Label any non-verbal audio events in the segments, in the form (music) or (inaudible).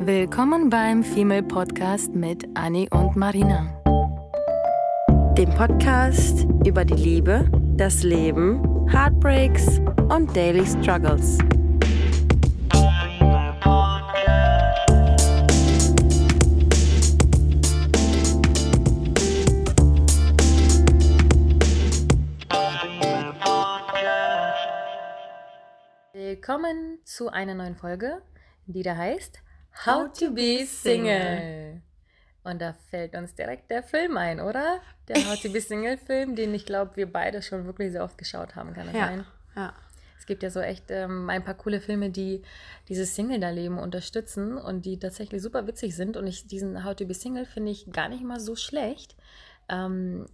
Willkommen beim Female Podcast mit Annie und Marina. Dem Podcast über die Liebe, das Leben, Heartbreaks und Daily Struggles. Willkommen zu einer neuen Folge, die da heißt How to be Single. Und da fällt uns direkt der Film ein, oder? Der How to be Single Film, den ich glaube, wir beide schon wirklich sehr oft geschaut haben, kann das Ja, sein? ja. Es gibt ja so echt ähm, ein paar coole Filme, die dieses Single-Leben unterstützen und die tatsächlich super witzig sind. Und ich, diesen How to be Single finde ich gar nicht mal so schlecht. Ähm,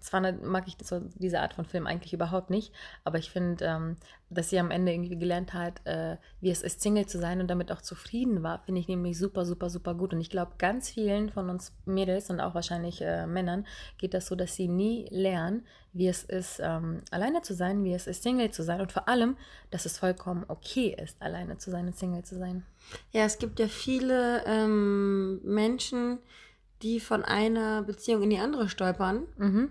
zwar nicht- mag ich so diese Art von Film eigentlich überhaupt nicht, aber ich finde, ähm, dass sie am Ende irgendwie gelernt hat, äh, wie es ist, Single zu sein und damit auch zufrieden war, finde ich nämlich super, super, super gut. Und ich glaube, ganz vielen von uns Mädels und auch wahrscheinlich äh, Männern geht das so, dass sie nie lernen, wie es ist, ähm, alleine zu sein, wie es ist, Single zu sein und vor allem, dass es vollkommen okay ist, alleine zu sein und Single zu sein. Ja, es gibt ja viele ähm, Menschen, die von einer Beziehung in die andere stolpern. Mhm.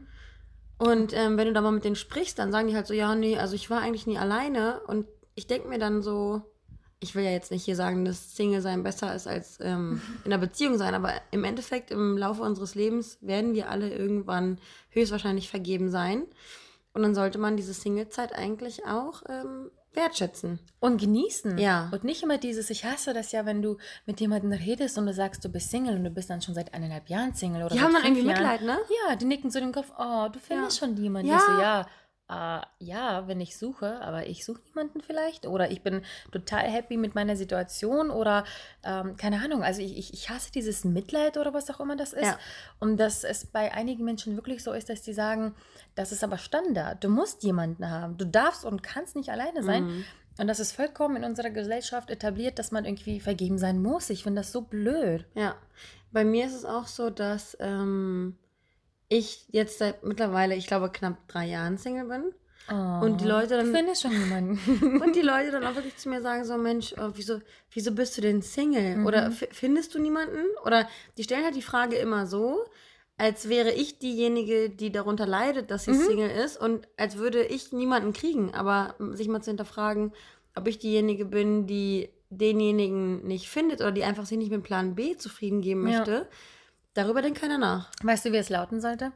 Und ähm, wenn du da mal mit denen sprichst, dann sagen die halt so, ja, nee, also ich war eigentlich nie alleine. Und ich denke mir dann so, ich will ja jetzt nicht hier sagen, dass Single sein besser ist als ähm, (laughs) in einer Beziehung sein, aber im Endeffekt im Laufe unseres Lebens werden wir alle irgendwann höchstwahrscheinlich vergeben sein. Und dann sollte man diese Single-Zeit eigentlich auch ähm, wertschätzen. Und genießen. Ja. Und nicht immer dieses, ich hasse das ja, wenn du mit jemandem redest und du sagst, du bist Single und du bist dann schon seit eineinhalb Jahren Single oder Die haben dann irgendwie Jahren. Mitleid, ne? Ja, die nicken so den Kopf, oh, du findest Ja. schon jemanden. Ja. So, ja, äh, ja, wenn ich suche, aber ich suche niemanden vielleicht oder ich bin total happy mit meiner Situation oder ähm, keine Ahnung, also ich, ich, ich hasse dieses Mitleid oder was auch immer das ist Ja. und dass es bei einigen Menschen wirklich so ist, dass die sagen, das ist aber Standard, du musst jemanden haben, du darfst und kannst nicht alleine sein Mhm. und das ist vollkommen in unserer Gesellschaft etabliert, dass man irgendwie vergeben sein muss. Ich finde das so blöd. Ja, bei mir ist es auch so, dass ähm, ich jetzt seit mittlerweile, ich glaube, knapp drei Jahren Single bin. Und die Leute Du dann- findest schon jemanden. (laughs) Und die (laughs) Leute dann auch wirklich zu mir sagen: So, Mensch, äh, wieso, wieso bist du denn Single? Mhm. Oder findest du niemanden? Oder die stellen halt die Frage immer so, als wäre ich diejenige, die darunter leidet, dass sie Mhm. Single ist und als würde ich niemanden kriegen. Aber sich mal zu hinterfragen, ob ich diejenige bin, die denjenigen nicht findet oder die einfach sich nicht mit Plan B zufrieden geben Ja. Darüber denkt keiner nach. weißt du, wie es lauten sollte?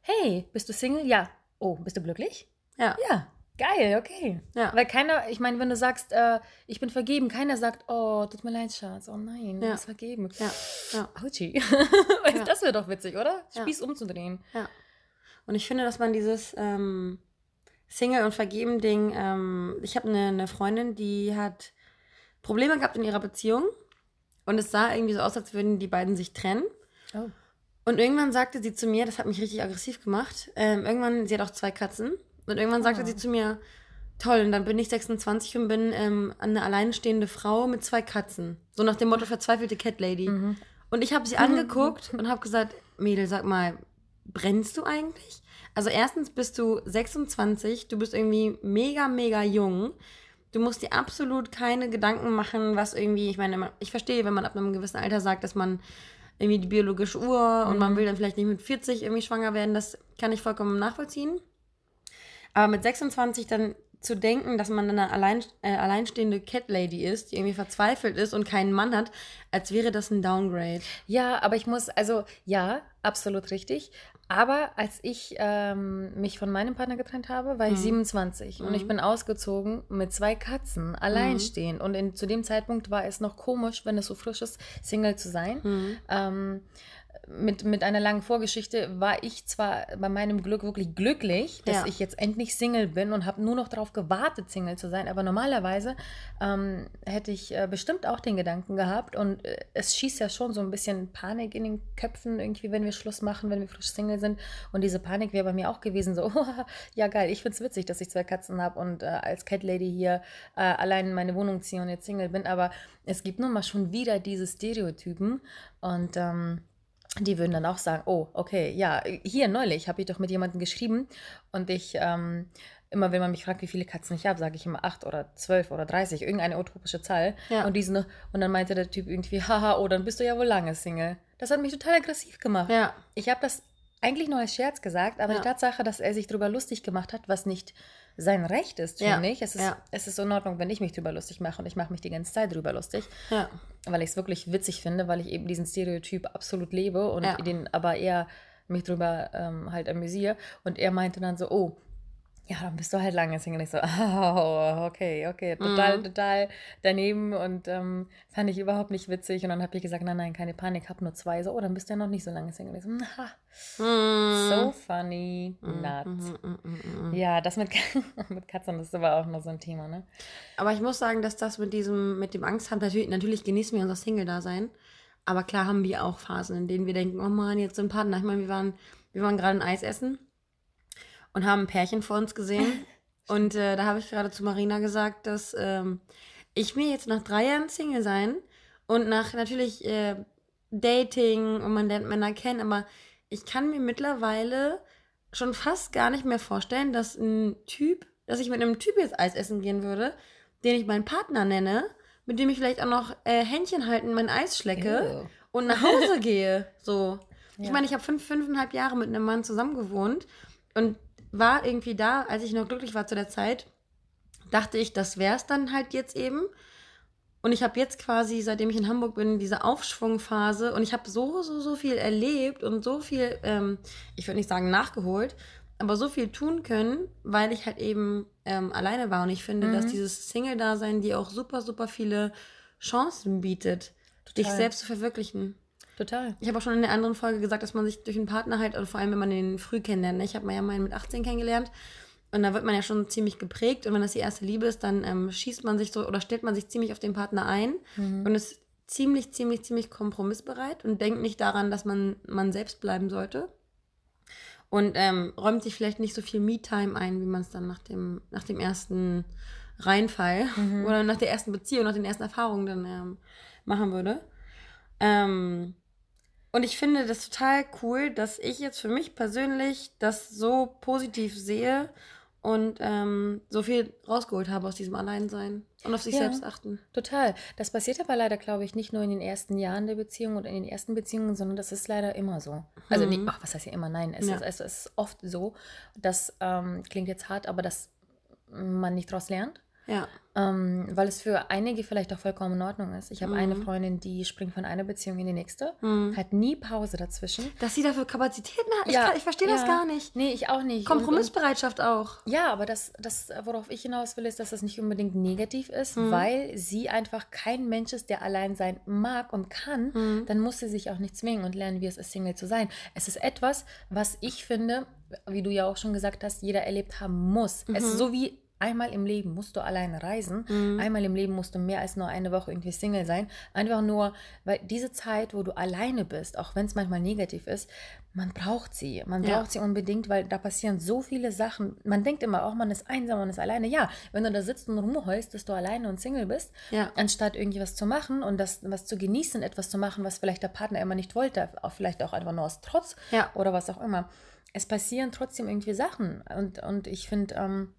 Hey, bist du Single? Ja. Oh, bist du glücklich? Ja. Ja. Geil, okay. Ja. Weil keiner, ich meine, wenn du sagst, äh, ich bin vergeben, keiner sagt, oh, tut mir leid, Schatz, oh nein, du Ja. bist vergeben. Ja, ja. Autschi. (laughs) Ja. Das wäre doch witzig, oder? Spieß umzudrehen. Ja. Und ich finde, dass man dieses ähm, Single- und Vergeben-Ding, ähm, ich habe eine, eine Freundin, die hat Probleme gehabt in ihrer Beziehung und es sah irgendwie so aus, als würden die beiden sich trennen. Oh. Und irgendwann sagte sie zu mir, das hat mich richtig aggressiv gemacht, ähm, irgendwann, sie hat auch zwei Katzen, und irgendwann sagte Oh. sie zu mir, toll, und dann bin ich 26 und bin ähm, eine alleinstehende Frau mit zwei Katzen. So nach dem Motto verzweifelte Cat Lady. Mhm. Und ich habe sie (laughs) angeguckt und habe gesagt, Mädel, sag mal, brennst du eigentlich? Also erstens bist du 26, du bist irgendwie mega, mega jung. Du musst dir absolut keine Gedanken machen, was irgendwie, ich meine, ich verstehe, wenn man ab einem gewissen Alter sagt, dass man irgendwie die biologische Uhr und man will dann vielleicht nicht mit 40 irgendwie schwanger werden, das kann ich vollkommen nachvollziehen. Aber mit 26 dann zu denken, dass man eine allein, äh, alleinstehende Cat Lady ist, die irgendwie verzweifelt ist und keinen Mann hat, als wäre das ein Downgrade. Ja, aber ich muss, also ja, absolut richtig. Aber als ich ähm, mich von meinem Partner getrennt habe, war ich Mhm. 27 und ich bin ausgezogen mit zwei Katzen, alleinstehend. Und in, zu dem Zeitpunkt war es noch komisch, wenn es so frisch ist, Single zu sein. Mhm. Ähm, mit, mit einer langen Vorgeschichte war ich zwar bei meinem Glück wirklich glücklich, dass Ja. ich jetzt endlich Single bin und habe nur noch darauf gewartet, Single zu sein. Aber normalerweise ähm, hätte ich äh, bestimmt auch den Gedanken gehabt und äh, es schießt ja schon so ein bisschen Panik in den Köpfen irgendwie, wenn wir Schluss machen, wenn wir frisch Single sind. Und diese Panik wäre bei mir auch gewesen, so, (laughs) ja geil, ich finde es witzig, dass ich zwei Katzen habe und äh, als Cat Lady hier äh, allein in meine Wohnung ziehe und jetzt Single bin. Aber es gibt nun mal schon wieder diese Stereotypen und ähm, die würden dann auch sagen, oh, okay, ja, hier neulich habe ich doch mit jemandem geschrieben und ich ähm, immer wenn man mich fragt, wie viele Katzen ich habe, sage ich immer acht oder zwölf oder dreißig, irgendeine utopische Zahl. Ja. Und, diesen, und dann meinte der Typ irgendwie, haha, oh, dann bist du ja wohl lange Single. Das hat mich total aggressiv gemacht. Ja. Ich habe das eigentlich nur als Scherz gesagt, aber ja. die Tatsache, dass er sich darüber lustig gemacht hat, was nicht sein Recht ist, finde ja. ich. Es ist, ja. es ist in Ordnung, wenn ich mich darüber lustig mache und ich mache mich die ganze Zeit darüber lustig. Ja. Weil ich es wirklich witzig finde, weil ich eben diesen Stereotyp absolut lebe und den aber eher mich drüber ähm, halt amüsiere. Und er meinte dann so, oh, ja, dann bist du halt lange Single. Ich so, (laughs) oh, okay, okay, total, mhm. total daneben und ähm, fand ich überhaupt nicht witzig. Und dann habe ich gesagt, nein, nein, keine Panik, hab nur zwei. So, oh, dann bist du ja noch nicht so lange Single. Ich so, mhm. so funny, mhm, not. Mhm, mhm, ja, das mit, (laughs) mit Katzen, das ist aber auch noch so ein Thema, ne? Aber ich muss sagen, dass das mit diesem, mit dem Angst haben, natürlich, natürlich genießen wir unser Single-Dasein. Aber klar haben wir auch Phasen, in denen wir denken, oh Mann, jetzt sind Partner. Ich meine, wir waren, wir waren gerade ein Eis essen und haben ein Pärchen vor uns gesehen. (laughs) und äh, da habe ich gerade zu Marina gesagt, dass ähm, ich mir jetzt nach drei Jahren Single sein und nach natürlich äh, Dating und man lernt Männer kennen, aber ich kann mir mittlerweile schon fast gar nicht mehr vorstellen, dass ein Typ, dass ich mit einem Typ jetzt Eis essen gehen würde, den ich meinen Partner nenne, mit dem ich vielleicht auch noch äh, Händchen halten, mein Eis schlecke Ew. und nach Hause (laughs) gehe. So. Ja. Ich meine, ich habe fünf, fünfeinhalb Jahre mit einem Mann zusammen gewohnt und war irgendwie da, als ich noch glücklich war zu der Zeit, dachte ich, das wäre es dann halt jetzt eben. Und ich habe jetzt quasi, seitdem ich in Hamburg bin, diese Aufschwungphase und ich habe so, so, so viel erlebt und so viel, ähm, ich würde nicht sagen nachgeholt, aber so viel tun können, weil ich halt eben ähm, alleine war. Und ich finde, mhm. dass dieses Single-Dasein dir auch super, super viele Chancen bietet, Total. dich selbst zu verwirklichen. Total. Ich habe auch schon in der anderen Folge gesagt, dass man sich durch einen Partner halt, oder vor allem wenn man den früh kennenlernt, ne? ich habe ja meinen mit 18 kennengelernt und da wird man ja schon ziemlich geprägt und wenn das die erste Liebe ist, dann ähm, schießt man sich so oder stellt man sich ziemlich auf den Partner ein mhm. und ist ziemlich, ziemlich, ziemlich kompromissbereit und denkt nicht daran, dass man man selbst bleiben sollte und ähm, räumt sich vielleicht nicht so viel Me-Time ein, wie man es dann nach dem, nach dem ersten Reinfall mhm. oder nach der ersten Beziehung, nach den ersten Erfahrungen dann ähm, machen würde. Ähm, und ich finde das total cool, dass ich jetzt für mich persönlich das so positiv sehe und ähm, so viel rausgeholt habe aus diesem Alleinsein und auf sich ja, selbst achten. Total. Das passiert aber leider, glaube ich, nicht nur in den ersten Jahren der Beziehung und in den ersten Beziehungen, sondern das ist leider immer so. Also mhm. nicht, ach, was heißt ja immer? Nein, es, ja. ist, es ist oft so, dass, ähm, klingt jetzt hart, aber dass man nicht daraus lernt. Ja. Ähm, weil es für einige vielleicht auch vollkommen in Ordnung ist. Ich habe mhm. eine Freundin, die springt von einer Beziehung in die nächste, mhm. hat nie Pause dazwischen. Dass sie dafür Kapazitäten hat? Ja, ich, ich verstehe ja. das gar nicht. Nee, ich auch nicht. Kompromissbereitschaft und, und, auch. Ja, aber das, das, worauf ich hinaus will, ist, dass das nicht unbedingt negativ ist, mhm. weil sie einfach kein Mensch ist, der allein sein mag und kann. Mhm. Dann muss sie sich auch nicht zwingen und lernen, wie es ist, Single zu sein. Es ist etwas, was ich finde, wie du ja auch schon gesagt hast, jeder erlebt haben muss. Es ist mhm. so wie Einmal im Leben musst du alleine reisen. Mhm. Einmal im Leben musst du mehr als nur eine Woche irgendwie Single sein. Einfach nur, weil diese Zeit, wo du alleine bist, auch wenn es manchmal negativ ist, man braucht sie. Man ja. braucht sie unbedingt, weil da passieren so viele Sachen. Man denkt immer auch, man ist einsam, man ist alleine. Ja, wenn du da sitzt und rumheulst, dass du alleine und Single bist, ja. anstatt irgendwie was zu machen und das was zu genießen, etwas zu machen, was vielleicht der Partner immer nicht wollte, auch vielleicht auch einfach nur aus Trotz ja. oder was auch immer. Es passieren trotzdem irgendwie Sachen. Und, und ich finde, ähm,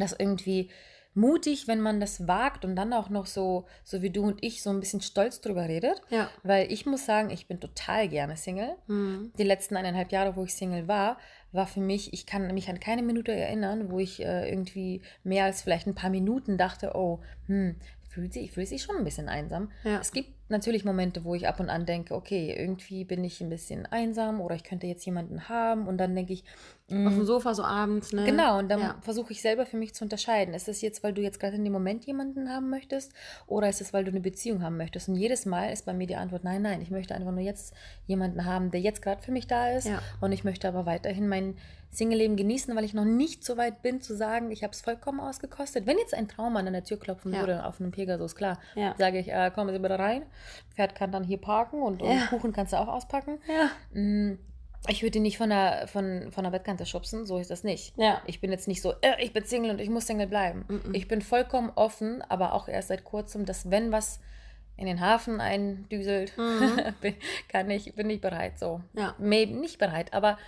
das irgendwie mutig, wenn man das wagt und dann auch noch so, so wie du und ich, so ein bisschen stolz drüber redet. Ja. Weil ich muss sagen, ich bin total gerne Single. Mhm. Die letzten eineinhalb Jahre, wo ich Single war, war für mich, ich kann mich an keine Minute erinnern, wo ich äh, irgendwie mehr als vielleicht ein paar Minuten dachte, oh, hm, fühlt sich, ich fühle sich schon ein bisschen einsam. Ja. Es gibt natürlich Momente, wo ich ab und an denke, okay, irgendwie bin ich ein bisschen einsam oder ich könnte jetzt jemanden haben und dann denke ich, auf dem mm, Sofa so abends, ne? Genau, und dann ja. versuche ich selber für mich zu unterscheiden. Ist es jetzt, weil du jetzt gerade in dem Moment jemanden haben möchtest oder ist es, weil du eine Beziehung haben möchtest? Und jedes Mal ist bei mir die Antwort, nein, nein, ich möchte einfach nur jetzt jemanden haben, der jetzt gerade für mich da ist ja. und ich möchte aber weiterhin mein Single-Leben genießen, weil ich noch nicht so weit bin zu sagen, ich habe es vollkommen ausgekostet. Wenn jetzt ein Traummann an der Tür klopfen ja. würde auf einem Pegasus, klar, sage ich, äh, kommen Sie bitte rein Pferd kann dann hier parken und, und. Kuchen kannst du auch auspacken. Ja. Mm, ich würde ihn nicht von der, von, von der Bettkante schubsen, so ist das nicht. Ja. Ich bin jetzt nicht so, äh, ich bin Single und ich muss Single bleiben. Mm -mm. Ich bin vollkommen offen, aber auch erst seit kurzem, dass wenn was in den Hafen eindüselt, mhm. (laughs) kann ich, bin ich bereit so. Ja. Maybe, nicht bereit, aber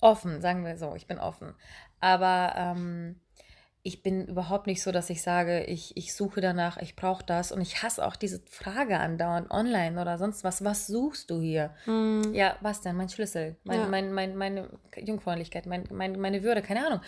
offen, sagen wir so, ich bin offen. Aber ähm, ich bin überhaupt nicht so, dass ich sage, ich, ich suche danach, ich brauche das. Und ich hasse auch diese Frage andauernd online oder sonst was. Was suchst du hier? Hm. Ja, was denn? Mein Schlüssel, mein, Ja. mein, mein, meine Jungfräulichkeit, mein, mein, meine Würde, keine Ahnung.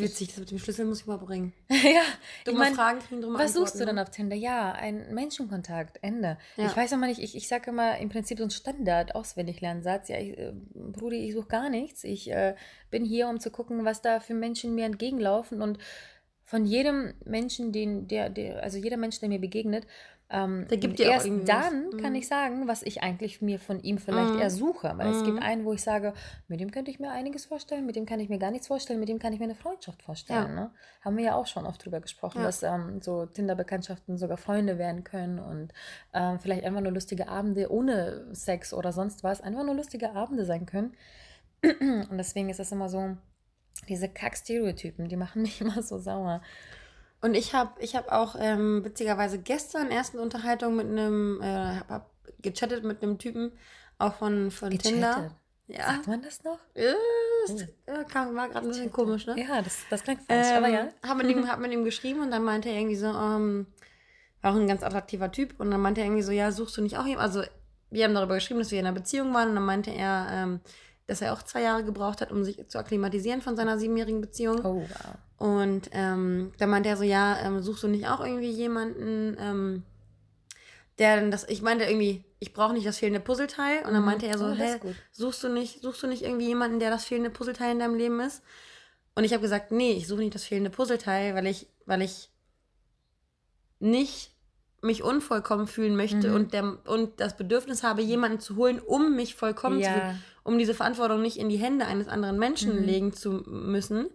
Witzig, das mit dem Schlüssel muss ich mal bringen. (laughs) ja, Du ich mein, Fragen kriegen, drum was suchst du Antworten, dann auf Tinder? Ja, ein Menschenkontakt, Ende. Ja. Ich weiß immer nicht, ich, ich sage immer im Prinzip so einen Standard auswendig Lernsatz. Ja, ich, äh, Brudi, ich suche gar nichts. Ich äh, bin hier, um zu gucken, was da für Menschen mir entgegenlaufen und von jedem Menschen, den, der, der, also jeder Mensch, der mir begegnet, ähm, Der gibt dir erst dann kann Mhm. ich sagen, was ich eigentlich mir von ihm vielleicht Mhm. eher suche. Weil es gibt Mhm. einen, wo ich sage, mit dem könnte ich mir einiges vorstellen, mit dem kann ich mir gar nichts vorstellen, mit dem kann ich mir eine Freundschaft vorstellen. Ja. Ne? Haben wir ja auch schon oft drüber gesprochen, Ja. dass ähm, so Tinder-Bekanntschaften sogar Freunde werden können und ähm, vielleicht einfach nur lustige Abende ohne Sex oder sonst was, einfach nur lustige Abende sein können. (clears throat) Und deswegen ist das immer so, diese Kack-Stereotypen, die machen mich (laughs) immer so sauer. Und ich habe ich hab auch ähm, witzigerweise gestern erst eine Unterhaltung mit einem, äh, hab, hab gechattet mit einem Typen, auch von, von Tinder. Gechattet. Ja. Sagt man das noch? Ist- ja, kam, war gerade ein bisschen komisch, ne? Ja, das, das klingt falsch, aber ja. Hab mit, ihm, (laughs) hab mit ihm geschrieben und dann meinte er irgendwie so, ähm, war auch ein ganz attraktiver Typ und dann meinte er irgendwie so, ja, suchst du nicht auch jemanden? Also wir haben darüber geschrieben, dass wir in einer Beziehung waren und dann meinte er, ähm, dass er auch zwei Jahre gebraucht hat, um sich zu akklimatisieren von seiner siebenjährigen Beziehung. Oh, wow. Und ähm, dann meinte er so, ja, ähm, suchst du nicht auch irgendwie jemanden, ähm, der dann das, ich meinte irgendwie, ich brauche nicht das fehlende Puzzleteil. Und dann Mhm. meinte er so, Oh, gut. suchst du nicht, suchst du nicht irgendwie jemanden, der das fehlende Puzzleteil in deinem Leben ist? Und ich habe gesagt, nee, ich suche nicht das fehlende Puzzleteil, weil ich, weil ich nicht mich unvollkommen fühlen möchte Mhm. und, der, und das Bedürfnis habe, jemanden zu holen, um mich vollkommen zu Ja. um diese Verantwortung nicht in die Hände eines anderen Menschen Mhm. legen zu müssen,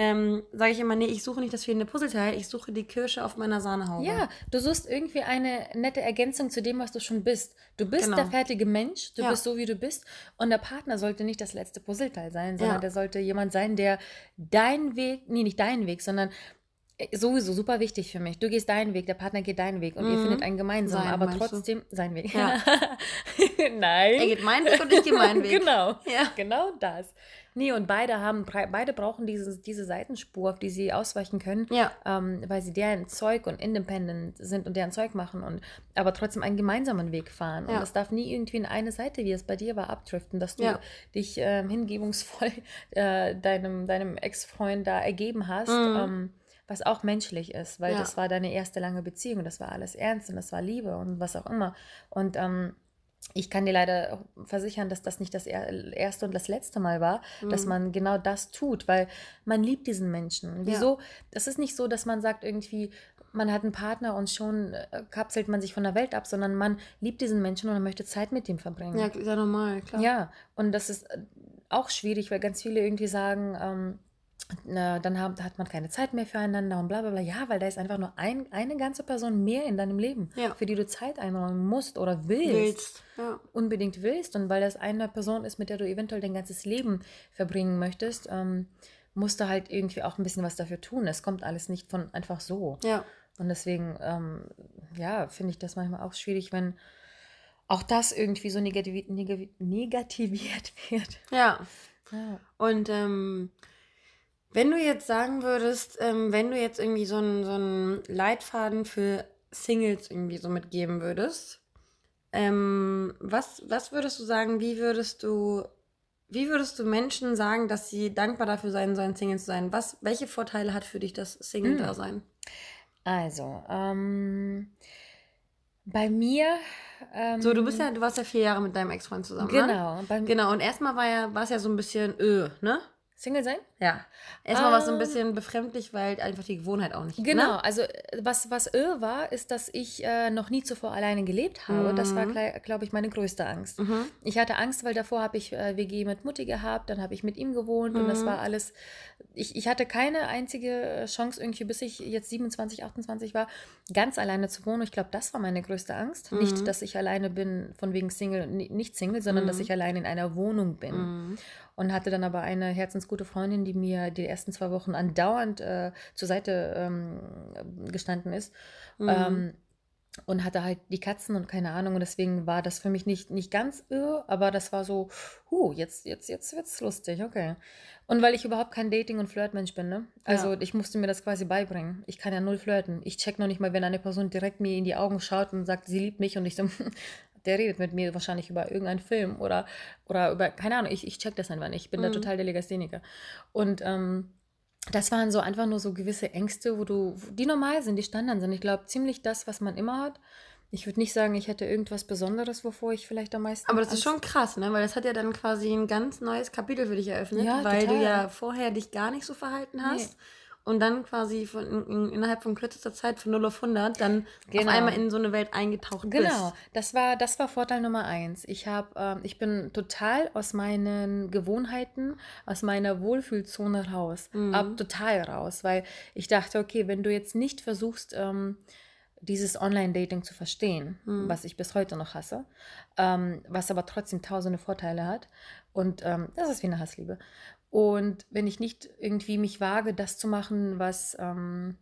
ähm, sage ich immer, nee, ich suche nicht das fehlende Puzzleteil, ich suche die Kirsche auf meiner Sahnehaube. Ja, du suchst irgendwie eine nette Ergänzung zu dem, was du schon bist. Du bist Genau. der fertige Mensch, du Ja. bist so, wie du bist. Und der Partner sollte nicht das letzte Puzzleteil sein, sondern Ja. der sollte jemand sein, der deinen Weg, nee, nicht deinen Weg, sondern sowieso super wichtig für mich. Du gehst deinen Weg, der Partner geht deinen Weg und ihr Mhm. findet einen gemeinsamen, Sein, aber meinst du? trotzdem sein Weg. Ja. (laughs) Nein. Er geht meinen Weg und ich gehe meinen (laughs) Weg. Genau. Ja. Genau das. Nee, und beide haben, beide brauchen dieses, diese Seitenspur, auf die sie ausweichen können, Ja. ähm, weil sie deren Zeug und independent sind und deren Zeug machen und aber trotzdem einen gemeinsamen Weg fahren. Und Ja. das darf nie irgendwie in eine Seite, wie es bei dir war, abdriften, dass du Ja. dich ähm, hingebungsvoll (laughs) äh, deinem, deinem Ex-Freund da ergeben hast. Mhm. Ähm, was auch menschlich ist, weil Ja. das war deine erste lange Beziehung das war alles ernst und das war Liebe und was auch immer. Und ähm, ich kann dir leider versichern, dass das nicht das er- erste und das letzte Mal war, dass Mhm. man genau das tut, weil man liebt diesen Menschen. Wieso? Es ist nicht so, dass man sagt irgendwie, man hat einen Partner und schon äh, kapselt man sich von der Welt ab, sondern man liebt diesen Menschen und man möchte Zeit mit ihm verbringen. Ja, ist ja normal, klar. Ja, und das ist äh, auch schwierig, weil ganz viele irgendwie sagen, ähm, dann haben, hat man keine Zeit mehr füreinander und bla bla bla. Ja, weil da ist einfach nur ein, eine ganze Person mehr in deinem Leben, Ja. für die du Zeit einräumen musst oder willst, Willst. Ja. unbedingt willst. Und weil das eine Person ist, mit der du eventuell dein ganzes Leben verbringen möchtest, ähm, musst du halt irgendwie auch ein bisschen was dafür tun. Es kommt alles nicht von einfach so. Ja. Und deswegen, ähm, ja, finde ich das manchmal auch schwierig, wenn auch das irgendwie so negativ, negativ, negativiert (laughs) wird. Ja. Ja. Und ähm, wenn du jetzt sagen würdest, ähm, wenn du jetzt irgendwie so einen so einen Leitfaden für Singles irgendwie so mitgeben würdest, ähm, was, was würdest du sagen, wie würdest du, wie würdest du Menschen sagen, dass sie dankbar dafür sein sollen, Single zu sein? Was, welche Vorteile hat für dich das Single-Dasein? Also, ähm, bei mir. Ähm, So, du bist ja, du warst ja vier Jahre mit deinem Ex-Freund zusammen. Ne? Genau. Bei, Genau, und erstmal war ja, war es ja so ein bisschen, öh, ne? Single sein? Ja. Erstmal war es so ein Ähm. bisschen befremdlich, weil einfach die Gewohnheit auch nicht. Genau, Ne? also äh, was, was irr war, ist, dass ich äh, noch nie zuvor alleine gelebt habe. Das war, Mhm. glaube ich, meine größte Angst. Mhm. Ich hatte Angst, weil davor habe ich äh, WG mit Mutti gehabt, dann habe ich mit ihm gewohnt und das Mhm. war alles. Ich, ich hatte keine einzige äh, Chance irgendwie, bis ich jetzt 27, 28 war, ganz alleine zu wohnen. Ich glaube, das war meine größte Angst. Mhm. Nicht, dass ich alleine bin, von wegen Single, ni- nicht Single, sondern dass Mhm. ich alleine in einer Wohnung bin. Und hatte dann aber eine herzensgute Freundin, die mir die ersten zwei Wochen andauernd äh, zur Seite ähm, gestanden ist. Mhm. Ähm, und hatte halt die Katzen und keine Ahnung. Und deswegen war das für mich nicht, nicht ganz irr, aber das war so, huh, jetzt, jetzt, jetzt wird's lustig, okay. Und weil ich überhaupt kein Dating- und Flirtmensch bin, ne? Also ja. ich musste mir das quasi beibringen. Ich kann ja null flirten. Ich check noch nicht mal, wenn eine Person direkt mir in die Augen schaut und sagt, sie liebt mich und ich so, (laughs) der redet mit mir wahrscheinlich über irgendeinen Film oder, oder über, keine Ahnung, ich, ich check das einfach nicht. Ich bin mhm. da total der Legastheniker. Und ähm, das waren so einfach nur so gewisse Ängste, wo du, die normal sind, die Standard sind. Ich glaube, ziemlich das, was man immer hat. Ich würde nicht sagen, ich hätte irgendwas Besonderes, wovor ich vielleicht am meisten. Aber das ist schon krass, ne? Weil das hat ja dann quasi ein ganz neues Kapitel für dich eröffnet, ja, weil total. du ja vorher dich gar nicht so verhalten hast. Nee und dann quasi von, in, innerhalb von kürzester Zeit von 0 auf 100 dann genau. auf einmal in so eine Welt eingetaucht genau. bist. Genau, das war, das war Vorteil Nummer eins. Ich, hab, äh, ich bin total aus meinen Gewohnheiten, aus meiner Wohlfühlzone raus, mhm. ab total raus, weil ich dachte, okay, wenn du jetzt nicht versuchst, ähm, dieses Online-Dating zu verstehen, mhm. was ich bis heute noch hasse, ähm, was aber trotzdem tausende Vorteile hat. Und ähm, das ist wie eine Hassliebe. Und wenn ich nicht irgendwie mich wage, das zu machen, was, ähm,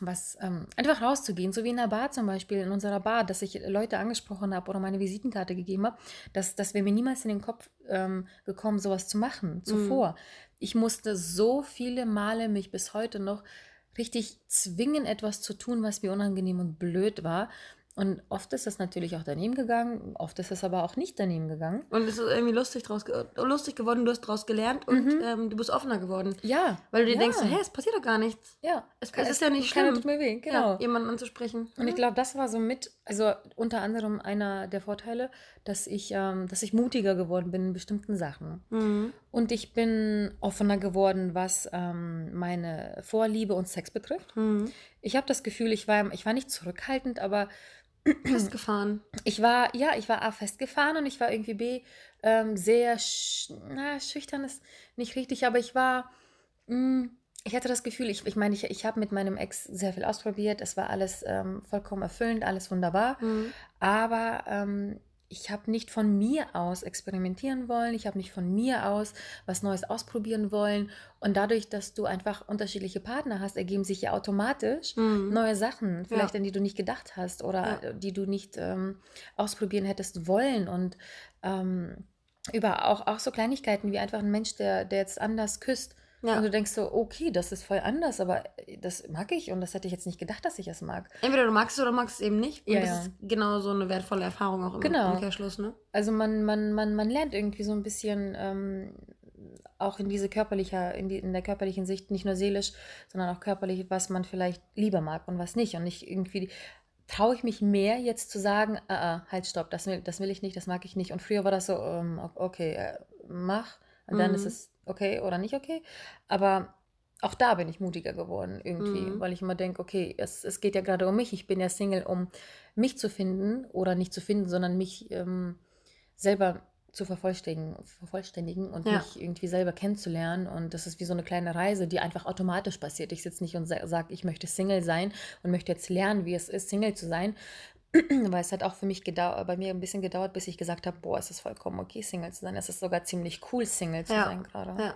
was ähm, einfach rauszugehen, so wie in der Bar zum Beispiel, in unserer Bar, dass ich Leute angesprochen habe oder meine Visitenkarte gegeben habe, dass das wäre mir niemals in den Kopf ähm, gekommen, sowas zu machen zuvor. Mhm. Ich musste so viele Male mich bis heute noch richtig zwingen, etwas zu tun, was mir unangenehm und blöd war. Und oft ist es natürlich auch daneben gegangen, oft ist es aber auch nicht daneben gegangen. Und es ist irgendwie lustig, draus, lustig geworden, du hast daraus gelernt und mhm. ähm, du bist offener geworden. Ja. Weil du dir ja. denkst, hey, es passiert doch gar nichts. Ja. Es, es ist ja nicht schlimm. tut mir weh, genau. Ja, jemanden anzusprechen. Und mhm. ich glaube, das war so mit, also unter anderem einer der Vorteile, dass ich, ähm, dass ich mutiger geworden bin in bestimmten Sachen. Mhm. Und ich bin offener geworden, was ähm, meine Vorliebe und Sex betrifft. Mhm. Ich habe das Gefühl, ich war, ich war nicht zurückhaltend, aber festgefahren. Ich war, ja, ich war A festgefahren und ich war irgendwie B ähm, sehr, sch na, schüchtern ist nicht richtig, aber ich war, mh, mm, ich hatte das Gefühl, ich, ich meine, ich, ich habe mit meinem Ex sehr viel ausprobiert, es war alles ähm, vollkommen erfüllend, alles wunderbar, mhm. aber ähm, ich habe nicht von mir aus experimentieren wollen, ich habe nicht von mir aus was Neues ausprobieren wollen. Und dadurch, dass du einfach unterschiedliche Partner hast, ergeben sich ja automatisch mhm. neue Sachen, vielleicht ja. an die du nicht gedacht hast oder ja. die du nicht ähm, ausprobieren hättest wollen. Und ähm, über auch, auch so Kleinigkeiten wie einfach ein Mensch, der, der jetzt anders küsst ja. Und du denkst so, okay, das ist voll anders, aber das mag ich und das hätte ich jetzt nicht gedacht, dass ich es mag. Entweder du magst es oder magst es eben nicht. Und ja, das ja. ist genau so eine wertvolle Erfahrung auch im genau. Umkehrschluss, ne? Also man, man, man, man lernt irgendwie so ein bisschen ähm, auch in diese körperliche, in, die, in der körperlichen Sicht, nicht nur seelisch, sondern auch körperlich, was man vielleicht lieber mag und was nicht. Und nicht irgendwie traue ich mich mehr jetzt zu sagen, ah, ah, halt, stopp, das will, das will ich nicht, das mag ich nicht. Und früher war das so, ähm, okay, äh, mach. Und dann mhm. ist es okay oder nicht okay. Aber auch da bin ich mutiger geworden irgendwie, mhm. weil ich immer denke, okay, es, es geht ja gerade um mich. Ich bin ja Single, um mich zu finden oder nicht zu finden, sondern mich ähm, selber zu vervollständigen, vervollständigen und ja. mich irgendwie selber kennenzulernen. Und das ist wie so eine kleine Reise, die einfach automatisch passiert. Ich sitze nicht und sage, ich möchte Single sein und möchte jetzt lernen, wie es ist, Single zu sein, weil es hat auch für mich bei mir ein bisschen gedauert, bis ich gesagt habe, boah, es ist vollkommen okay, Single zu sein. Es ist sogar ziemlich cool, Single zu ja, sein gerade. Ja.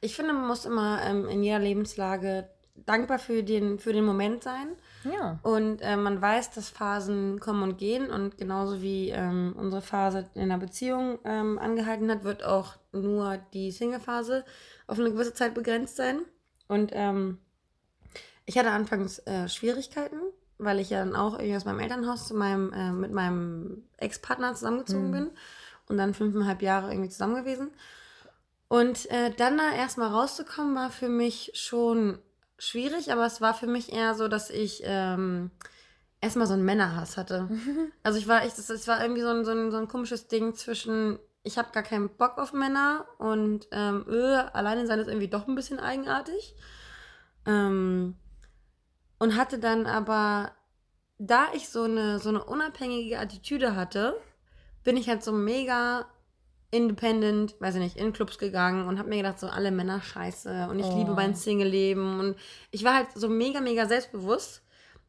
Ich finde, man muss immer ähm, in jeder Lebenslage dankbar für den, für den Moment sein. Ja. Und äh, man weiß, dass Phasen kommen und gehen. Und genauso wie ähm, unsere Phase in einer Beziehung ähm, angehalten hat, wird auch nur die Single-Phase auf eine gewisse Zeit begrenzt sein. Und ähm, ich hatte anfangs äh, Schwierigkeiten weil ich ja dann auch irgendwie aus meinem Elternhaus zu meinem, äh, mit meinem Ex-Partner zusammengezogen mhm. bin und dann fünfeinhalb Jahre irgendwie zusammen gewesen. Und äh, dann da erstmal rauszukommen, war für mich schon schwierig, aber es war für mich eher so, dass ich ähm, erstmal so einen Männerhass hatte. (laughs) Also ich war echt, das, das war irgendwie so ein, so, ein, so ein komisches Ding zwischen, ich habe gar keinen Bock auf Männer und ähm, öh, alleine sein ist irgendwie doch ein bisschen eigenartig. Ähm, und hatte dann aber, da ich so eine, so eine unabhängige Attitüde hatte, bin ich halt so mega independent, weiß ich nicht, in Clubs gegangen und habe mir gedacht, so alle Männer scheiße und ich oh. liebe mein Single-Leben und ich war halt so mega, mega selbstbewusst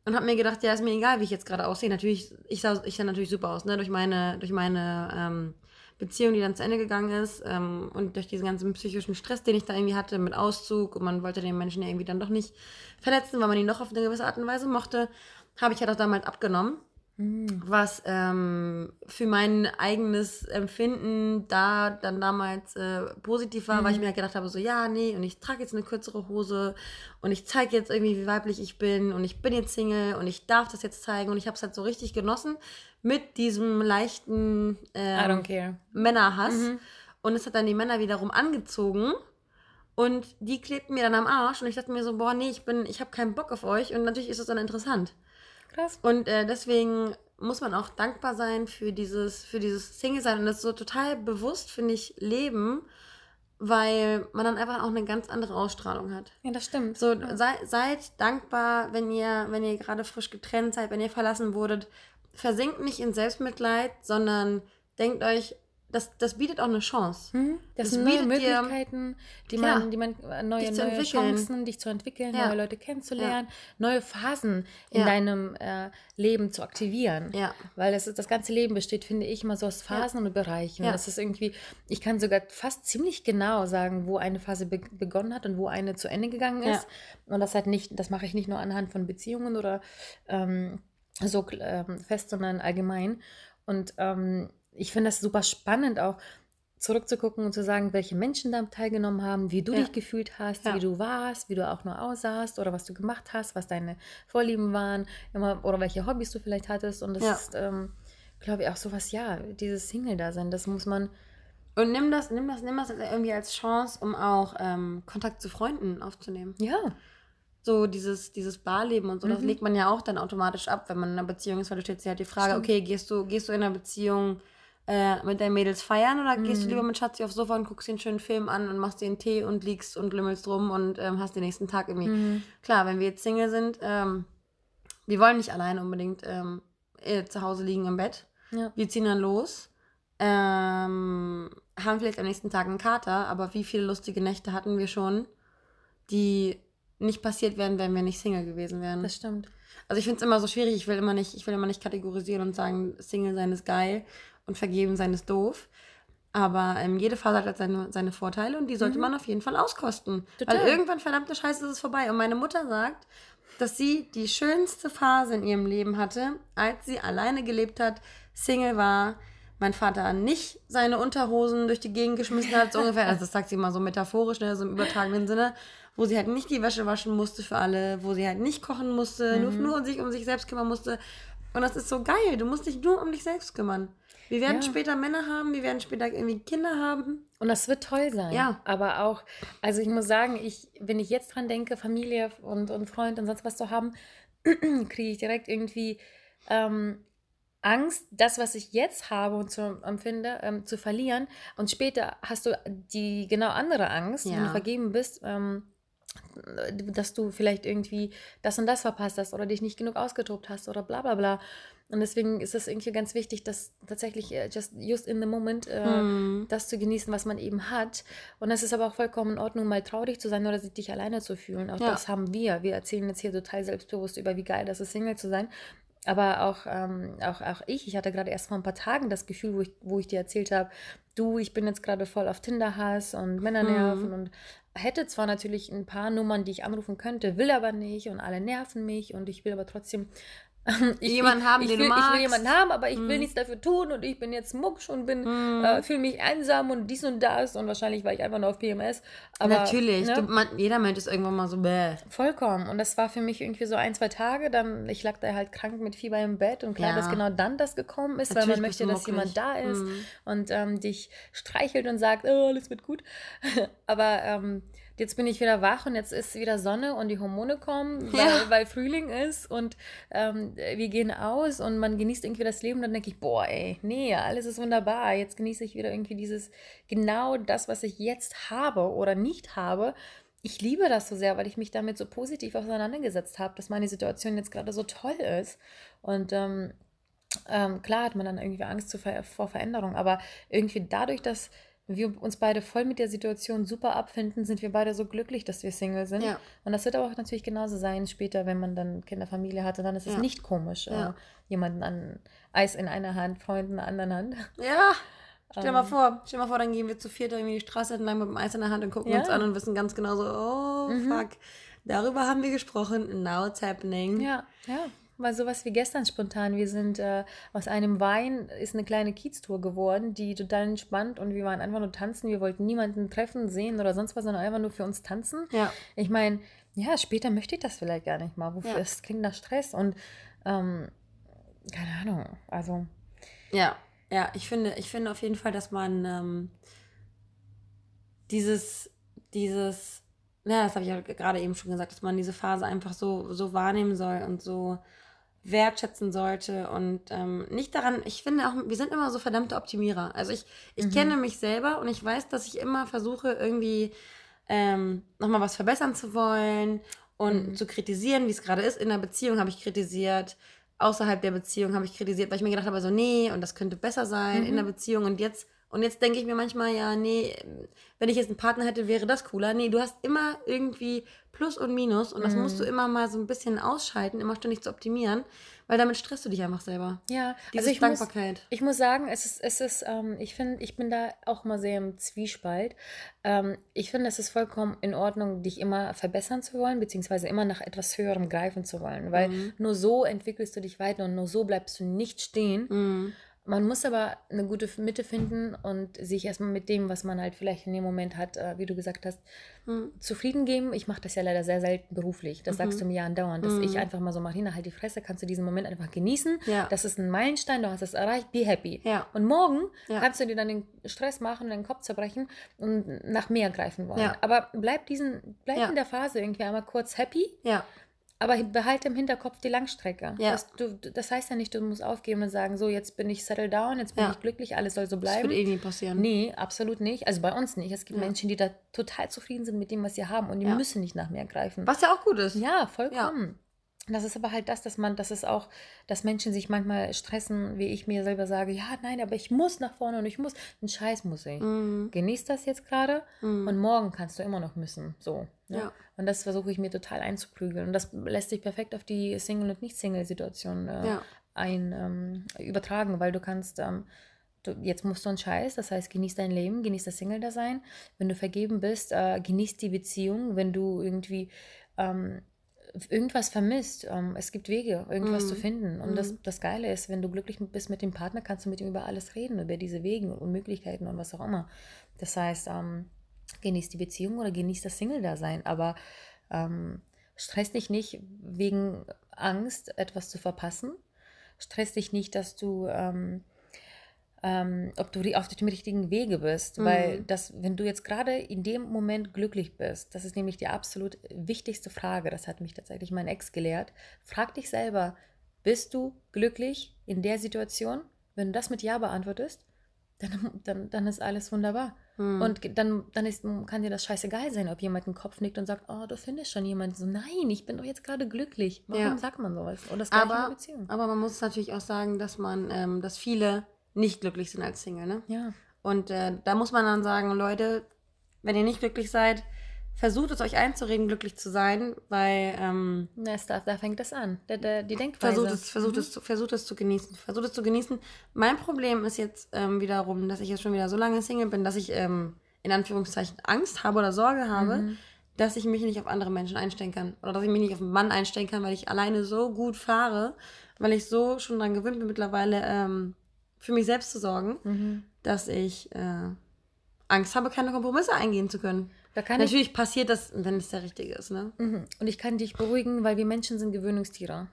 und habe mir gedacht, ja, ist mir egal, wie ich jetzt gerade aussehe. Natürlich, ich sah, ich sah natürlich super aus, ne, durch meine, durch meine ähm, Beziehung, die dann zu Ende gegangen ist ähm, und durch diesen ganzen psychischen Stress, den ich da irgendwie hatte mit Auszug und man wollte den Menschen ja irgendwie dann doch nicht verletzen, weil man ihn doch auf eine gewisse Art und Weise mochte, habe ich ja halt doch damals abgenommen. Mhm. was ähm, für mein eigenes Empfinden da dann damals äh, positiv war, mhm. weil ich mhm. mir halt gedacht habe, so ja, nee, und ich trage jetzt eine kürzere Hose und ich zeige jetzt irgendwie, wie weiblich ich bin und ich bin jetzt Single und ich darf das jetzt zeigen und ich habe es halt so richtig genossen mit diesem leichten ähm, Männerhass. Mhm. Und es hat dann die Männer wiederum angezogen. Und die klebten mir dann am Arsch. Und ich dachte mir so, boah, nee, ich bin, ich habe keinen Bock auf euch. Und natürlich ist es dann interessant. Krass. Und äh, deswegen muss man auch dankbar sein für dieses, für dieses Single-Sein und das so total bewusst, finde ich, leben, weil man dann einfach auch eine ganz andere Ausstrahlung hat. Ja, das stimmt. So, ja. sei, seid dankbar, wenn ihr, wenn ihr gerade frisch getrennt seid, wenn ihr verlassen wurdet. Versinkt nicht in Selbstmitleid, sondern denkt euch, das, das bietet auch eine Chance. Hm? Das, das sind neue Möglichkeiten, die man, die man äh, neue, neue Chancen, dich zu entwickeln, ja. neue Leute kennenzulernen, ja. neue Phasen in deinem äh, Leben zu aktivieren. Weil das, das ganze Leben besteht, finde ich, immer so aus Phasen und Bereichen. Das ist irgendwie, ich kann sogar fast ziemlich genau sagen, wo eine Phase be begonnen hat und wo eine zu Ende gegangen ist. Und das hat nicht, das mache ich nicht nur anhand von Beziehungen oder ähm, so ähm, fest, sondern allgemein. Und ähm, ich finde das super spannend auch zurückzugucken und zu sagen, welche Menschen da teilgenommen haben, wie du ja. dich gefühlt hast, ja. wie du warst, wie du auch nur aussahst oder was du gemacht hast, was deine Vorlieben waren, immer, oder welche Hobbys du vielleicht hattest. Und das ja. ist, ähm, glaube ich, auch sowas, ja, dieses Single-Dasein, das muss man. Und nimm das, nimm das, nimm das irgendwie als Chance, um auch ähm, Kontakt zu Freunden aufzunehmen. Ja. So dieses, dieses Barleben und so, mhm. das legt man ja auch dann automatisch ab, wenn man in einer Beziehung ist, weil du stellst dir halt die Frage, Stimmt. okay, gehst du, gehst du in einer Beziehung äh, mit deinen Mädels feiern oder mhm. gehst du mhm. lieber mit Schatzi aufs Sofa und guckst dir einen schönen Film an und machst dir einen Tee und liegst und lümmelst rum und ähm, hast den nächsten Tag irgendwie. Mhm. Klar, wenn wir jetzt Single sind, ähm, wir wollen nicht alleine unbedingt ähm, äh, zu Hause liegen im Bett. Ja. Wir ziehen dann los. Ähm, haben vielleicht am nächsten Tag einen Kater, aber wie viele lustige Nächte hatten wir schon, die nicht passiert wären, wenn wir nicht Single gewesen wären. Das stimmt. Also ich finde es immer so schwierig, ich will immer nicht, ich will immer nicht kategorisieren und sagen, Single sein ist geil und vergeben sein ist doof. Aber ähm, jede Phase hat halt seine, seine Vorteile und die sollte mhm. man auf jeden Fall auskosten. Total. Weil irgendwann, verdammte Scheiße, ist es vorbei. Und meine Mutter sagt, dass sie die schönste Phase in ihrem Leben hatte, als sie alleine gelebt hat, Single war, mein Vater nicht seine Unterhosen durch die Gegend geschmissen hat, so (laughs) ungefähr. Also das sagt sie immer so metaphorisch, ne, so im übertragenen Sinne, wo sie halt nicht die Wäsche waschen musste für alle, wo sie halt nicht kochen musste, mhm. nur, nur sich um sich selbst kümmern musste. Und das ist so geil. Du musst dich nur um dich selbst kümmern. Wir werden ja. später Männer haben, wir werden später irgendwie Kinder haben. Und das wird toll sein. Ja. Aber auch, also ich muss sagen, ich, wenn ich jetzt dran denke, Familie und, und Freund und sonst was zu haben, (clears throat) kriege ich direkt irgendwie ähm, Angst, das, was ich jetzt habe und zu, empfinde, ähm, zu verlieren. Und später hast du die genau andere Angst, ja. wenn du vergeben bist. Ähm, dass du vielleicht irgendwie das und das verpasst hast oder dich nicht genug ausgetobt hast oder bla bla bla. Und deswegen ist es irgendwie ganz wichtig, dass tatsächlich äh, just, just in the moment äh, mm. das zu genießen, was man eben hat. Und es ist aber auch vollkommen in Ordnung, mal traurig zu sein oder sich dich alleine zu fühlen. Auch ja. das haben wir. Wir erzählen jetzt hier total selbstbewusst über, wie geil das ist, Single zu sein. Aber auch, ähm, auch, auch ich, ich hatte gerade erst vor ein paar Tagen das Gefühl, wo ich, wo ich dir erzählt habe, du, ich bin jetzt gerade voll auf Tinder-Hass und Männernerven mhm. und hätte zwar natürlich ein paar Nummern, die ich anrufen könnte, will aber nicht und alle nerven mich und ich will aber trotzdem (laughs) ich, jemanden haben, ich, den will, du magst. Ich will jemanden haben, aber ich mm. will nichts dafür tun und ich bin jetzt mucksch und bin, mm. äh, fühle mich einsam und dies und das und wahrscheinlich war ich einfach nur auf PMS. Aber, Natürlich, ne? du, man, jeder Mensch ist irgendwann mal so bäh. Vollkommen. Und das war für mich irgendwie so ein, zwei Tage, dann, ich lag da halt krank mit Fieber im Bett und klar, ja. dass genau dann das gekommen ist, Natürlich weil man möchte, dass jemand da ist mm. und ähm, dich streichelt und sagt, oh, alles wird gut. (laughs) aber ähm, jetzt bin ich wieder wach und jetzt ist wieder Sonne und die Hormone kommen, weil, ja. weil Frühling ist und ähm, wir gehen aus und man genießt irgendwie das Leben. Und dann denke ich, boah, ey, nee, alles ist wunderbar. Jetzt genieße ich wieder irgendwie dieses, genau das, was ich jetzt habe oder nicht habe. Ich liebe das so sehr, weil ich mich damit so positiv auseinandergesetzt habe, dass meine Situation jetzt gerade so toll ist. Und ähm, ähm, klar hat man dann irgendwie Angst vor Veränderung, aber irgendwie dadurch, dass wir uns beide voll mit der Situation super abfinden, sind wir beide so glücklich, dass wir Single sind. Ja. Und das wird aber auch natürlich genauso sein später, wenn man dann Kinderfamilie hat. Und dann ist es ja. nicht komisch, ja. äh, jemanden an Eis in einer Hand, Freunden in der anderen Hand. (laughs) Ja. Stell dir mal ähm. vor, stell dir mal vor, dann gehen wir zu viert irgendwie die Straße entlang mit dem Eis in der Hand und gucken uns an und wissen ganz genau so, oh, mhm. fuck, darüber haben wir gesprochen, now it's happening. Ja, ja. War sowas wie gestern spontan. Wir sind äh, aus einem Wein, ist eine kleine Kieztour geworden, die total entspannt und wir waren einfach nur tanzen. Wir wollten niemanden treffen, sehen oder sonst was, sondern einfach nur für uns tanzen. Ja. Ich meine, ja, später möchte ich das vielleicht gar nicht mal. Wofür? Ja. Es klingt nach Stress und ähm, keine Ahnung. Also, Ja, ja, ich finde, ich finde auf jeden Fall, dass man ähm, dieses, dieses, ja, das habe ich ja gerade eben schon gesagt, dass man diese Phase einfach so, so wahrnehmen soll und so wertschätzen sollte und ähm, nicht daran, ich finde auch, wir sind immer so verdammte Optimierer. Also ich, ich Mhm. kenne mich selber und ich weiß, dass ich immer versuche, irgendwie ähm, nochmal was verbessern zu wollen und Mhm. zu kritisieren, wie es gerade ist. In der Beziehung habe ich kritisiert, außerhalb der Beziehung habe ich kritisiert, weil ich mir gedacht habe, so, nee, und das könnte besser sein in Mhm. der Beziehung. Und jetzt, und jetzt denke ich mir manchmal, ja, nee, wenn ich jetzt einen Partner hätte, wäre das cooler. Nee, du hast immer irgendwie Plus und Minus und das musst Mhm. du immer mal so ein bisschen ausschalten, immer ständig zu optimieren, weil damit stresst du dich einfach selber. ja, Diese also ich muss, Dankbarkeit. Ich muss sagen, es ist, es ist, ähm, ich finde, ich bin da auch mal sehr im Zwiespalt. Ähm, ich finde, es ist vollkommen in Ordnung, dich immer verbessern zu wollen, beziehungsweise immer nach etwas Höherem greifen zu wollen, weil Mhm. nur so entwickelst du dich weiter und nur so bleibst du nicht stehen. Mhm. Man muss aber eine gute Mitte finden und sich erstmal mit dem, was man halt vielleicht in dem Moment hat, äh, wie du gesagt hast, Mhm. zufrieden geben. Ich mache das ja leider sehr selten beruflich. Das sagst du mir ja andauernd, dass ich Mhm. einfach mal so, Marina, halt die Fresse, kannst du diesen Moment einfach genießen. Ja. Das ist ein Meilenstein, du hast es erreicht, be happy. Ja. Und morgen Ja. kannst du dir dann den Stress machen und den Kopf zerbrechen und nach mehr greifen wollen. Aber bleib, diesen, bleib in der Phase irgendwie einmal kurz happy, Ja. Aber behalte im Hinterkopf die Langstrecke. Ja. Das, du, das heißt ja nicht, du musst aufgeben und sagen, so, jetzt bin ich settled down, jetzt bin Ja. ich glücklich, alles soll so Das bleiben. wird eh nie passieren. Nee, absolut nicht. Also bei uns nicht. Es gibt Ja. Menschen, die da total zufrieden sind mit dem, was sie haben und die müssen nicht nach mehr greifen. Was ja auch gut ist. Ja, vollkommen. Das ist aber halt das, dass man, das ist auch, dass Menschen sich manchmal stressen, wie ich mir selber sage, ja, nein, aber ich muss nach vorne und ich muss, ein Scheiß muss ich. Mhm. Genieß das jetzt gerade Mhm. und morgen kannst du immer noch müssen. So. Ne? Ja. Und das versuche ich mir total einzuprügeln. Und das lässt sich perfekt auf die Single- und Nicht-Single-Situation äh, Ja. ein, ähm, übertragen, weil du kannst, ähm, du, jetzt musst du einen Scheiß, das heißt, genieß dein Leben, genieß das Single-Dasein. Wenn du vergeben bist, äh, genieß die Beziehung. Wenn du irgendwie ähm, irgendwas vermisst, ähm, es gibt Wege, irgendwas Mhm. zu finden. Und das, Mhm. das Geile ist, wenn du glücklich bist mit dem Partner, kannst du mit ihm über alles reden, über diese Wege und Möglichkeiten und was auch immer. Das heißt, ähm, genieß die Beziehung oder genieß das Single-Dasein, aber ähm, stress dich nicht wegen Angst, etwas zu verpassen. Stress dich nicht, dass du, ähm, ähm, ob du auf dem richtigen Wege bist, Mhm. weil das, wenn du jetzt gerade in dem Moment glücklich bist, das ist nämlich die absolut wichtigste Frage, das hat mich tatsächlich mein Ex gelehrt, frag dich selber, bist du glücklich in der Situation? Wenn du das mit Ja beantwortest, dann, dann, dann ist alles wunderbar. Mhm. Und dann, dann ist, kann dir das scheißegal sein, ob jemand den Kopf nickt und sagt, oh, du findest schon jemanden. So, nein, ich bin doch jetzt gerade glücklich. Warum Ja. sagt man sowas? Und das gleiche in aber, der Beziehung. aber man muss natürlich auch sagen, dass man, ähm, dass viele nicht glücklich sind als Single, ne? Ja. Und äh, da muss man dann sagen, Leute, wenn ihr nicht glücklich seid, versucht es euch einzureden, glücklich zu sein, weil ähm, Na, es darf, da fängt das an. Der, der, die Denkweise. versucht es, versucht, Mhm. es, zu- versucht es zu genießen. Versucht es zu genießen. Mein Problem ist jetzt ähm, wiederum, dass ich jetzt schon wieder so lange Single bin, dass ich ähm, in Anführungszeichen Angst habe oder Sorge habe, Mhm. dass ich mich nicht auf andere Menschen einstellen kann. Oder dass ich mich nicht auf einen Mann einstellen kann, weil ich alleine so gut fahre, weil ich so schon daran gewöhnt bin, mittlerweile ähm, für mich selbst zu sorgen, Mhm. dass ich äh, Angst habe, keine Kompromisse eingehen zu können. Da kann ich, Natürlich passiert das, wenn es der richtige ist, ne? Mhm. Und ich kann dich beruhigen, weil wir Menschen sind Gewöhnungstiere.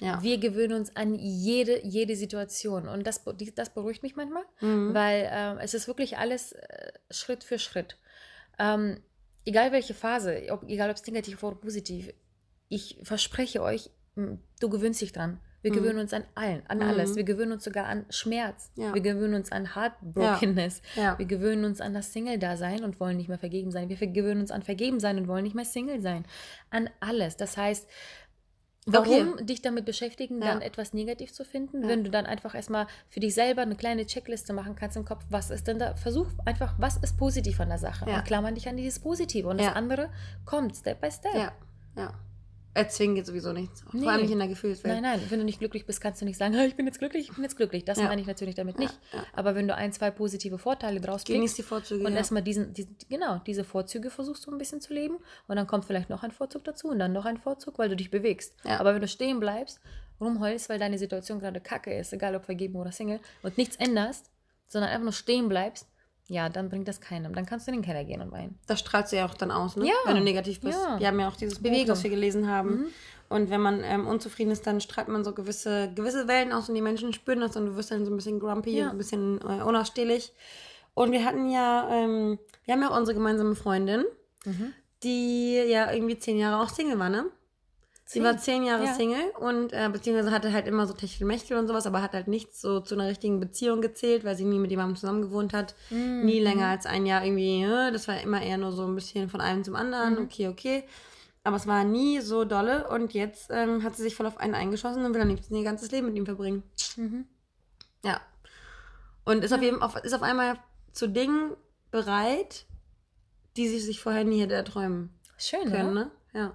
Ja. Wir gewöhnen uns an jede, jede Situation. Und das, das beruhigt mich manchmal, Mhm. weil ähm, es ist wirklich alles äh, Schritt für Schritt. Ähm, egal welche Phase, ob, egal ob es negativ oder positiv, ich verspreche euch, du gewöhnst dich dran. Wir Mhm. gewöhnen uns an allen, an Mhm. alles. Wir gewöhnen uns sogar an Schmerz. Ja. Wir gewöhnen uns an Heartbrokenness. Ja. Wir gewöhnen uns an das Single-Dasein und wollen nicht mehr vergeben sein. Wir gewöhnen uns an Vergeben sein und wollen nicht mehr Single sein. An alles. Das heißt, warum dich damit beschäftigen, Ja. dann etwas negativ zu finden, Ja. wenn du dann einfach erstmal für dich selber eine kleine Checkliste machen kannst im Kopf, was ist denn da? Versuch einfach, was ist positiv an der Sache? Ja. Und klammern dich an dieses Positive. Und Ja. das andere kommt Step by Step. Ja, ja. Erzwingen geht sowieso nichts. Nee. Vor allem nicht in der Gefühlswelt. Nein, nein, wenn du nicht glücklich bist, kannst du nicht sagen, (laughs) "Ah, ich bin jetzt glücklich, ich bin jetzt glücklich. Das Ja. meine ich natürlich damit nicht. ja. Aber wenn du ein, zwei positive Vorteile draus Genieß die Vorzüge. und erstmal diesen, diesen, genau, diese Vorzüge versuchst du ein bisschen zu leben und dann kommt vielleicht noch ein Vorzug dazu und dann noch ein Vorzug, weil du dich bewegst. Aber wenn du stehen bleibst rumheulst, weil deine Situation gerade kacke ist, egal ob vergeben oder Single, und nichts änderst, sondern einfach nur stehen bleibst, ja, dann bringt das keinem. Dann kannst du in den Keller gehen und weinen. Das strahlst du ja auch dann aus, ne? Ja. wenn du negativ bist. Ja. Wir haben ja auch dieses Buch, Bewegung. das wir gelesen haben. Mhm. Und wenn man ähm, unzufrieden ist, dann strahlt man so gewisse, gewisse Wellen aus und die Menschen spüren das und du wirst dann so ein bisschen grumpy, Ja. ein bisschen äh, unausstehlich. Und wir hatten ja, ähm, wir haben ja auch unsere gemeinsame Freundin, Mhm. die ja irgendwie zehn Jahre auch Single war, ne? Sie war zehn Jahre Ja. Single und äh, beziehungsweise hatte halt immer so Techtelmechtel und sowas, aber hat halt nichts so zu einer richtigen Beziehung gezählt, weil sie nie mit jemandem zusammen gewohnt hat. Mhm. Nie länger als ein Jahr irgendwie, äh, das war immer eher nur so ein bisschen von einem zum anderen, Mhm. okay, okay. Aber es war nie so dolle und jetzt ähm, hat sie sich voll auf einen eingeschossen und will am liebsten ihr ganzes Leben mit ihm verbringen. Mhm. Ja. Und ist, auf, jeden, auf, ist auf einmal zu Dingen bereit, die sie sich vorher nie hätte erträumen Schön, können, oder? ne? Ja.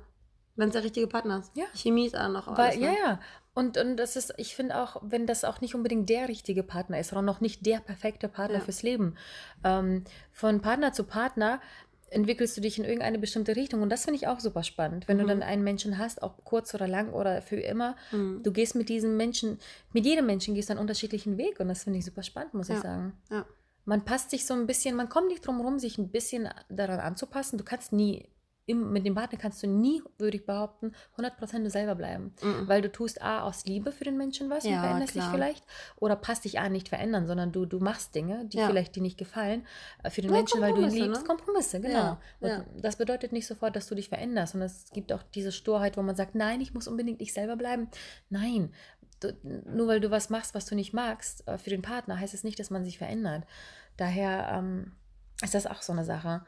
Wenn es der richtige Partner ist. Ja. Chemie ist auch noch Weil, alles, ne? ja, ja. Und, und das ist, ich finde auch, wenn das auch nicht unbedingt der richtige Partner ist, sondern noch nicht der perfekte Partner Ja. fürs Leben. Ähm, von Partner zu Partner entwickelst du dich in irgendeine bestimmte Richtung. Und das finde ich auch super spannend. Wenn du Mhm. dann einen Menschen hast, ob kurz oder lang oder für immer, Mhm. du gehst mit diesem Menschen, mit jedem Menschen gehst du einen unterschiedlichen Weg. Und das finde ich super spannend, muss ich Ja. sagen. Ja. Man passt sich so ein bisschen, man kommt nicht drum herum, sich ein bisschen daran anzupassen. Du kannst nie, im, mit dem Partner kannst du nie, würde ich behaupten, 100% du selber bleiben. Mhm. Weil du tust A aus Liebe für den Menschen was und Ja, veränderst klar. dich vielleicht. Oder passt dich A nicht verändern, sondern du, du machst Dinge, die Ja. vielleicht dir nicht gefallen, äh, für den Ja, Menschen, weil du ihn liebst. ne? Kompromisse, genau. Und das bedeutet nicht sofort, dass du dich veränderst. Und es gibt auch diese Sturheit, wo man sagt, nein, ich muss unbedingt ich selber bleiben. Nein. Du, nur weil du was machst, was du nicht magst, äh, für den Partner, heißt es nicht, dass man sich verändert. Daher ähm, ist das auch so eine Sache.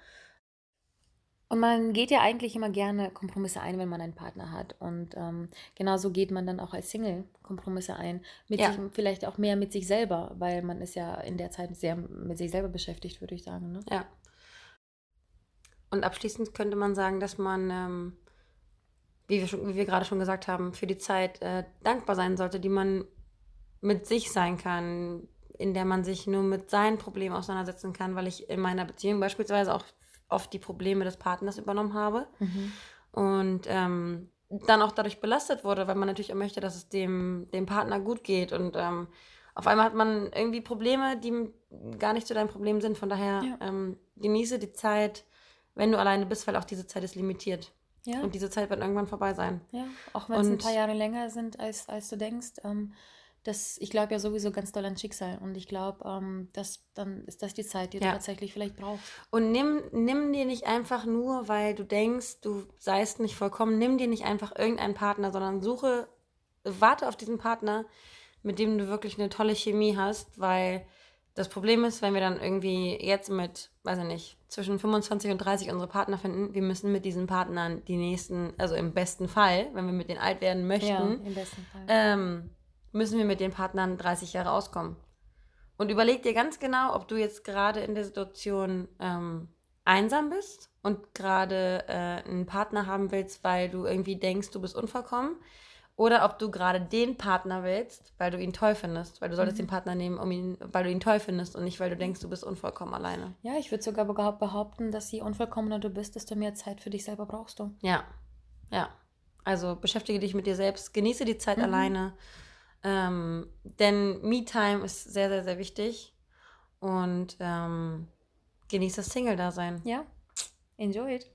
Und man geht ja eigentlich immer gerne Kompromisse ein, wenn man einen Partner hat. Und ähm, genauso geht man dann auch als Single Kompromisse ein. Mit Ja. sich, vielleicht auch mehr mit sich selber, weil man ist ja in der Zeit sehr mit sich selber beschäftigt, würde ich sagen. Ne? Ja. Und abschließend könnte man sagen, dass man, ähm, wie, wir schon, wie wir gerade schon gesagt haben, für die Zeit äh, dankbar sein sollte, die man mit sich sein kann, in der man sich nur mit seinen Problemen auseinandersetzen kann, weil ich in meiner Beziehung beispielsweise auch oft die Probleme des Partners übernommen habe Mhm. und ähm, dann auch dadurch belastet wurde, weil man natürlich auch möchte, dass es dem, dem Partner gut geht und ähm, auf einmal hat man irgendwie Probleme, die gar nicht zu deinem Problem sind. Von daher Ja. ähm, genieße die Zeit, wenn du alleine bist, weil auch diese Zeit ist limitiert. Ja, Und diese Zeit wird irgendwann vorbei sein. ja, auch wenn es ein paar Jahre länger sind, als, als du denkst. Ähm, das, ich glaube ja sowieso ganz doll an Schicksal. Und ich glaube, ähm, dass dann ist das die Zeit, die Ja. du tatsächlich vielleicht brauchst. Und nimm, nimm dir nicht einfach nur, weil du denkst, du seist nicht vollkommen, nimm dir nicht einfach irgendeinen Partner, sondern suche, warte auf diesen Partner, mit dem du wirklich eine tolle Chemie hast, weil das Problem ist, wenn wir dann irgendwie jetzt mit, weiß ich nicht, zwischen 25 und 30 unsere Partner finden, wir müssen mit diesen Partnern die nächsten, also im besten Fall, wenn wir mit denen alt werden möchten, Ja, im besten Fall. ähm, müssen wir mit den Partnern 30 Jahre auskommen. Und überleg dir ganz genau, ob du jetzt gerade in der Situation ähm, einsam bist und gerade äh, einen Partner haben willst, weil du irgendwie denkst, du bist unvollkommen. Oder ob du gerade den Partner willst, weil du ihn toll findest. Weil du solltest Mhm. den Partner nehmen, um ihn, weil du ihn toll findest und nicht, weil du denkst, du bist unvollkommen alleine. Ja, ich würde sogar behaupt- behaupten, dass je unvollkommener du bist, desto mehr Zeit für dich selber brauchst du. Ja, ja. Also beschäftige dich mit dir selbst, genieße die Zeit Mhm. alleine. Ähm, denn Me-Time ist sehr, sehr, sehr wichtig. Und ähm, genieße das Single-Dasein. Ja, enjoy it.